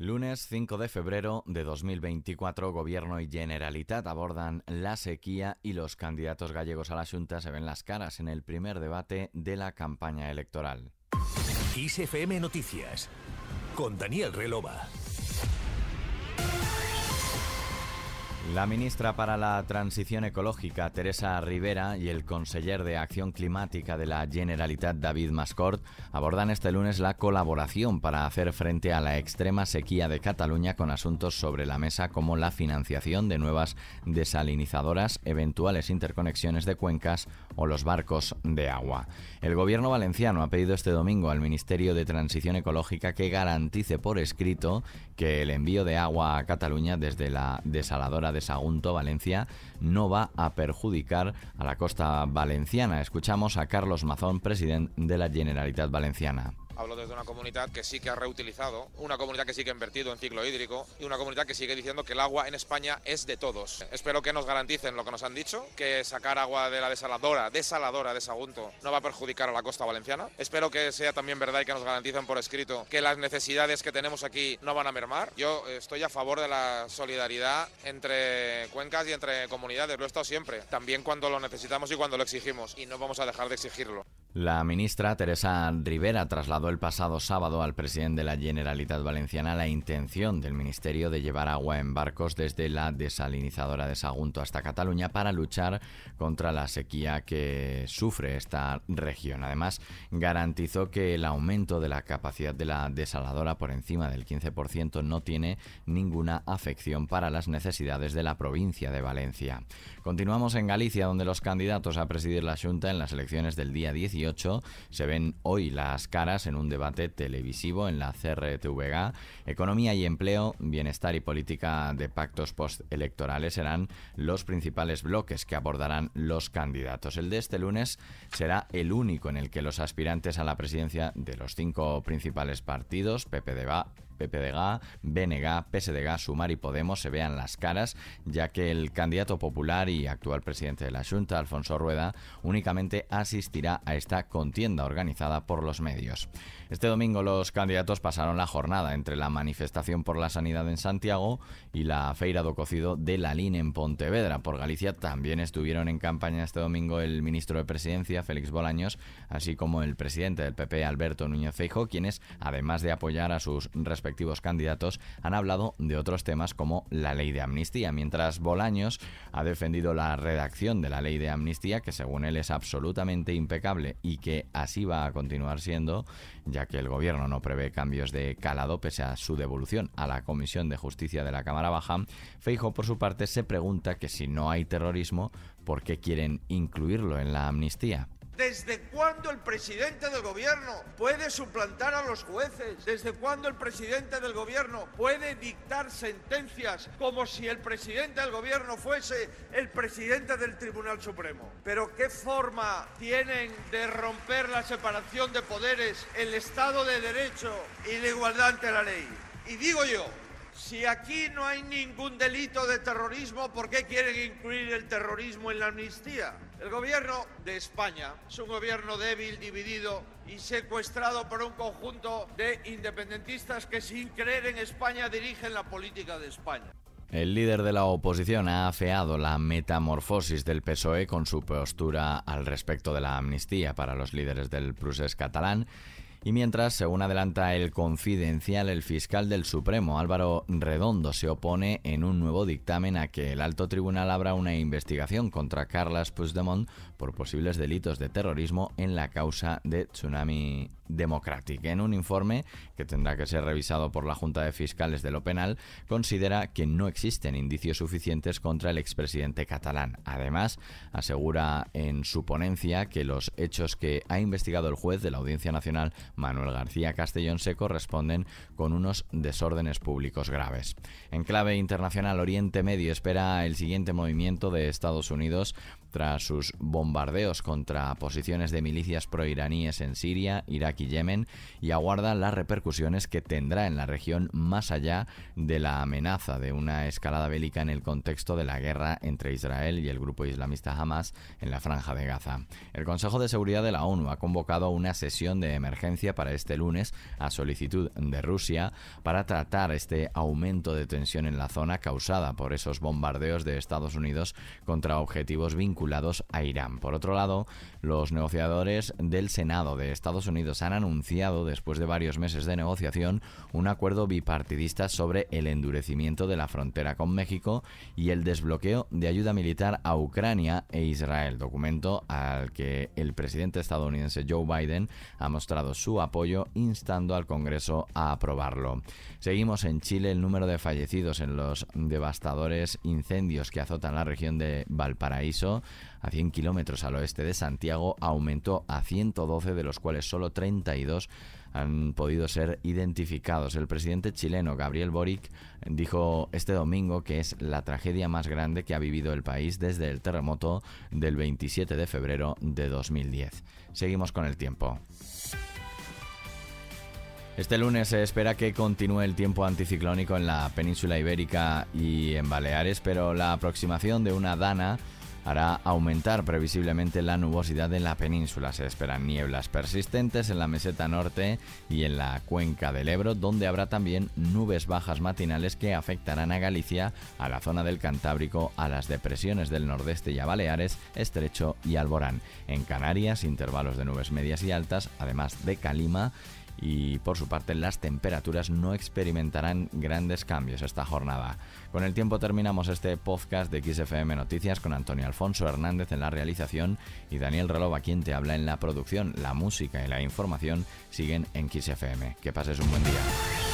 Lunes 5 de febrero de 2024, Gobierno y Generalitat abordan la sequía y los candidatos gallegos a la Junta se ven las caras en el primer debate de la campaña electoral. ISFM Noticias con Daniel. La ministra para la Transición Ecológica, Teresa Rivera, y el conseller de Acción Climática de la Generalitat, David Mascort, abordan este lunes la colaboración para hacer frente a la extrema sequía de Cataluña con asuntos sobre la mesa como la financiación de nuevas desalinizadoras, eventuales interconexiones de cuencas o los barcos de agua. El gobierno valenciano ha pedido este domingo al Ministerio de Transición Ecológica que garantice por escrito que el envío de agua a Cataluña desde la desaladora de Sagunto, Valencia, no va a perjudicar a la costa valenciana. Escuchamos a Carlos Mazón, presidente de la Generalitat Valenciana. Hablo desde una comunidad que sí que ha reutilizado, una comunidad que sí que ha invertido en ciclo hídrico y una comunidad que sigue diciendo que el agua en España es de todos. Espero que nos garanticen lo que nos han dicho, que sacar agua de la desaladora, desaladora de Sagunto, no va a perjudicar a la costa valenciana. Espero que sea también verdad y que nos garanticen por escrito que las necesidades que tenemos aquí no van a mermar. Yo estoy a favor de la solidaridad entre cuencas y entre comunidades, lo he estado siempre, también cuando lo necesitamos y cuando lo exigimos, y no vamos a dejar de exigirlo. La ministra Teresa Rivera trasladó el pasado sábado al presidente de la Generalitat Valenciana la intención del Ministerio de llevar agua en barcos desde la desalinizadora de Sagunto hasta Cataluña para luchar contra la sequía que sufre esta región. Además, garantizó que el aumento de la capacidad de la desaladora por encima del 15% no tiene ninguna afección para las necesidades de la provincia de Valencia. Continuamos en Galicia, donde los candidatos a presidir la Junta en las elecciones del día 18 se ven hoy las caras en un debate televisivo en la CRTVG. Economía y empleo, bienestar y política de pactos postelectorales serán los principales bloques que abordarán los candidatos. El de este lunes será el único en el que los aspirantes a la presidencia de los cinco principales partidos, PPDB, PPDG, BNG, PSDG, Sumar y Podemos se vean las caras, ya que el candidato popular y actual presidente de la Junta, Alfonso Rueda, únicamente asistirá a esta contienda organizada por los medios. Este domingo los candidatos pasaron la jornada entre la manifestación por la sanidad en Santiago y la Feira do Cocido de la LINE en Pontevedra. Por Galicia también estuvieron en campaña este domingo el ministro de Presidencia, Félix Bolaños, así como el presidente del PP, Alberto Núñez Feijo, quienes, además de apoyar a sus respectivos respectivos candidatos han hablado de otros temas como la ley de amnistía, mientras Bolaños ha defendido la redacción de la ley de amnistía, que según él es absolutamente impecable y que así va a continuar siendo, ya que el gobierno no prevé cambios de calado pese a su devolución a la Comisión de Justicia de la Cámara Baja. Feijo, por su parte, se pregunta que si no hay terrorismo, ¿por qué quieren incluirlo en la amnistía? ¿Desde cuándo el presidente del gobierno puede suplantar a los jueces? ¿Desde cuándo el presidente del gobierno puede dictar sentencias como si el presidente del gobierno fuese el presidente del Tribunal Supremo? ¿Pero qué forma tienen de romper la separación de poderes, el Estado de Derecho y la igualdad ante la ley? Y digo yo, si aquí no hay ningún delito de terrorismo, ¿por qué quieren incluir el terrorismo en la amnistía? El gobierno de España es un gobierno débil, dividido y secuestrado por un conjunto de independentistas que sin creer en España dirigen la política de España. El líder de la oposición ha afeado la metamorfosis del PSOE con su postura al respecto de la amnistía para los líderes del procés catalán y mientras, según adelanta el Confidencial, el fiscal del Supremo, Álvaro Redondo, se opone en un nuevo dictamen a que el alto tribunal abra una investigación contra Carles Puigdemont por posibles delitos de terrorismo en la causa de Tsunami Democratic. En un informe que tendrá que ser revisado por la Junta de Fiscales de lo Penal, considera que no existen indicios suficientes contra el expresidente catalán. Además, asegura en su ponencia que los hechos que ha investigado el juez de la Audiencia Nacional Manuel García Castellón se corresponden con unos desórdenes públicos graves. En clave internacional, Oriente Medio espera el siguiente movimiento de Estados Unidos tras sus bombardeos contra posiciones de milicias proiraníes en Siria, Irak Y Yemen y aguarda las repercusiones que tendrá en la región más allá de la amenaza de una escalada bélica en el contexto de la guerra entre Israel y el grupo islamista Hamas en la franja de Gaza. El Consejo de Seguridad de la ONU ha convocado una sesión de emergencia para este lunes a solicitud de Rusia para tratar este aumento de tensión en la zona causada por esos bombardeos de Estados Unidos contra objetivos vinculados a Irán. Por otro lado, los negociadores del Senado de Estados Unidos han anunciado, después de varios meses de negociación, un acuerdo bipartidista sobre el endurecimiento de la frontera con México y el desbloqueo de ayuda militar a Ucrania e Israel, documento al que el presidente estadounidense Joe Biden ha mostrado su apoyo instando al Congreso a aprobarlo. Seguimos en Chile. El número de fallecidos en los devastadores incendios que azotan la región de Valparaíso, a 100 kilómetros al oeste de Santiago, aumentó a 112, de los cuales solo 32 han podido ser identificados. El presidente chileno Gabriel Boric dijo este domingo que es la tragedia más grande que ha vivido el país desde el terremoto del 27 de febrero de 2010. Seguimos con el tiempo. Este lunes se espera que continúe el tiempo anticiclónico en la península ibérica y en Baleares, pero la aproximación de una dana hará aumentar previsiblemente la nubosidad en la península. Se esperan nieblas persistentes en la meseta norte y en la cuenca del Ebro, donde habrá también nubes bajas matinales que afectarán a Galicia, a la zona del Cantábrico, a las depresiones del nordeste y a Baleares, Estrecho y Alborán. En Canarias, intervalos de nubes medias y altas, además de Calima y por su parte las temperaturas no experimentarán grandes cambios esta jornada. Con el tiempo terminamos este podcast de XFM Noticias con Antonio Alfonso Hernández en la realización y Daniel Relova quien te habla en la producción. La música y la información siguen en XFM. Que pases un buen día.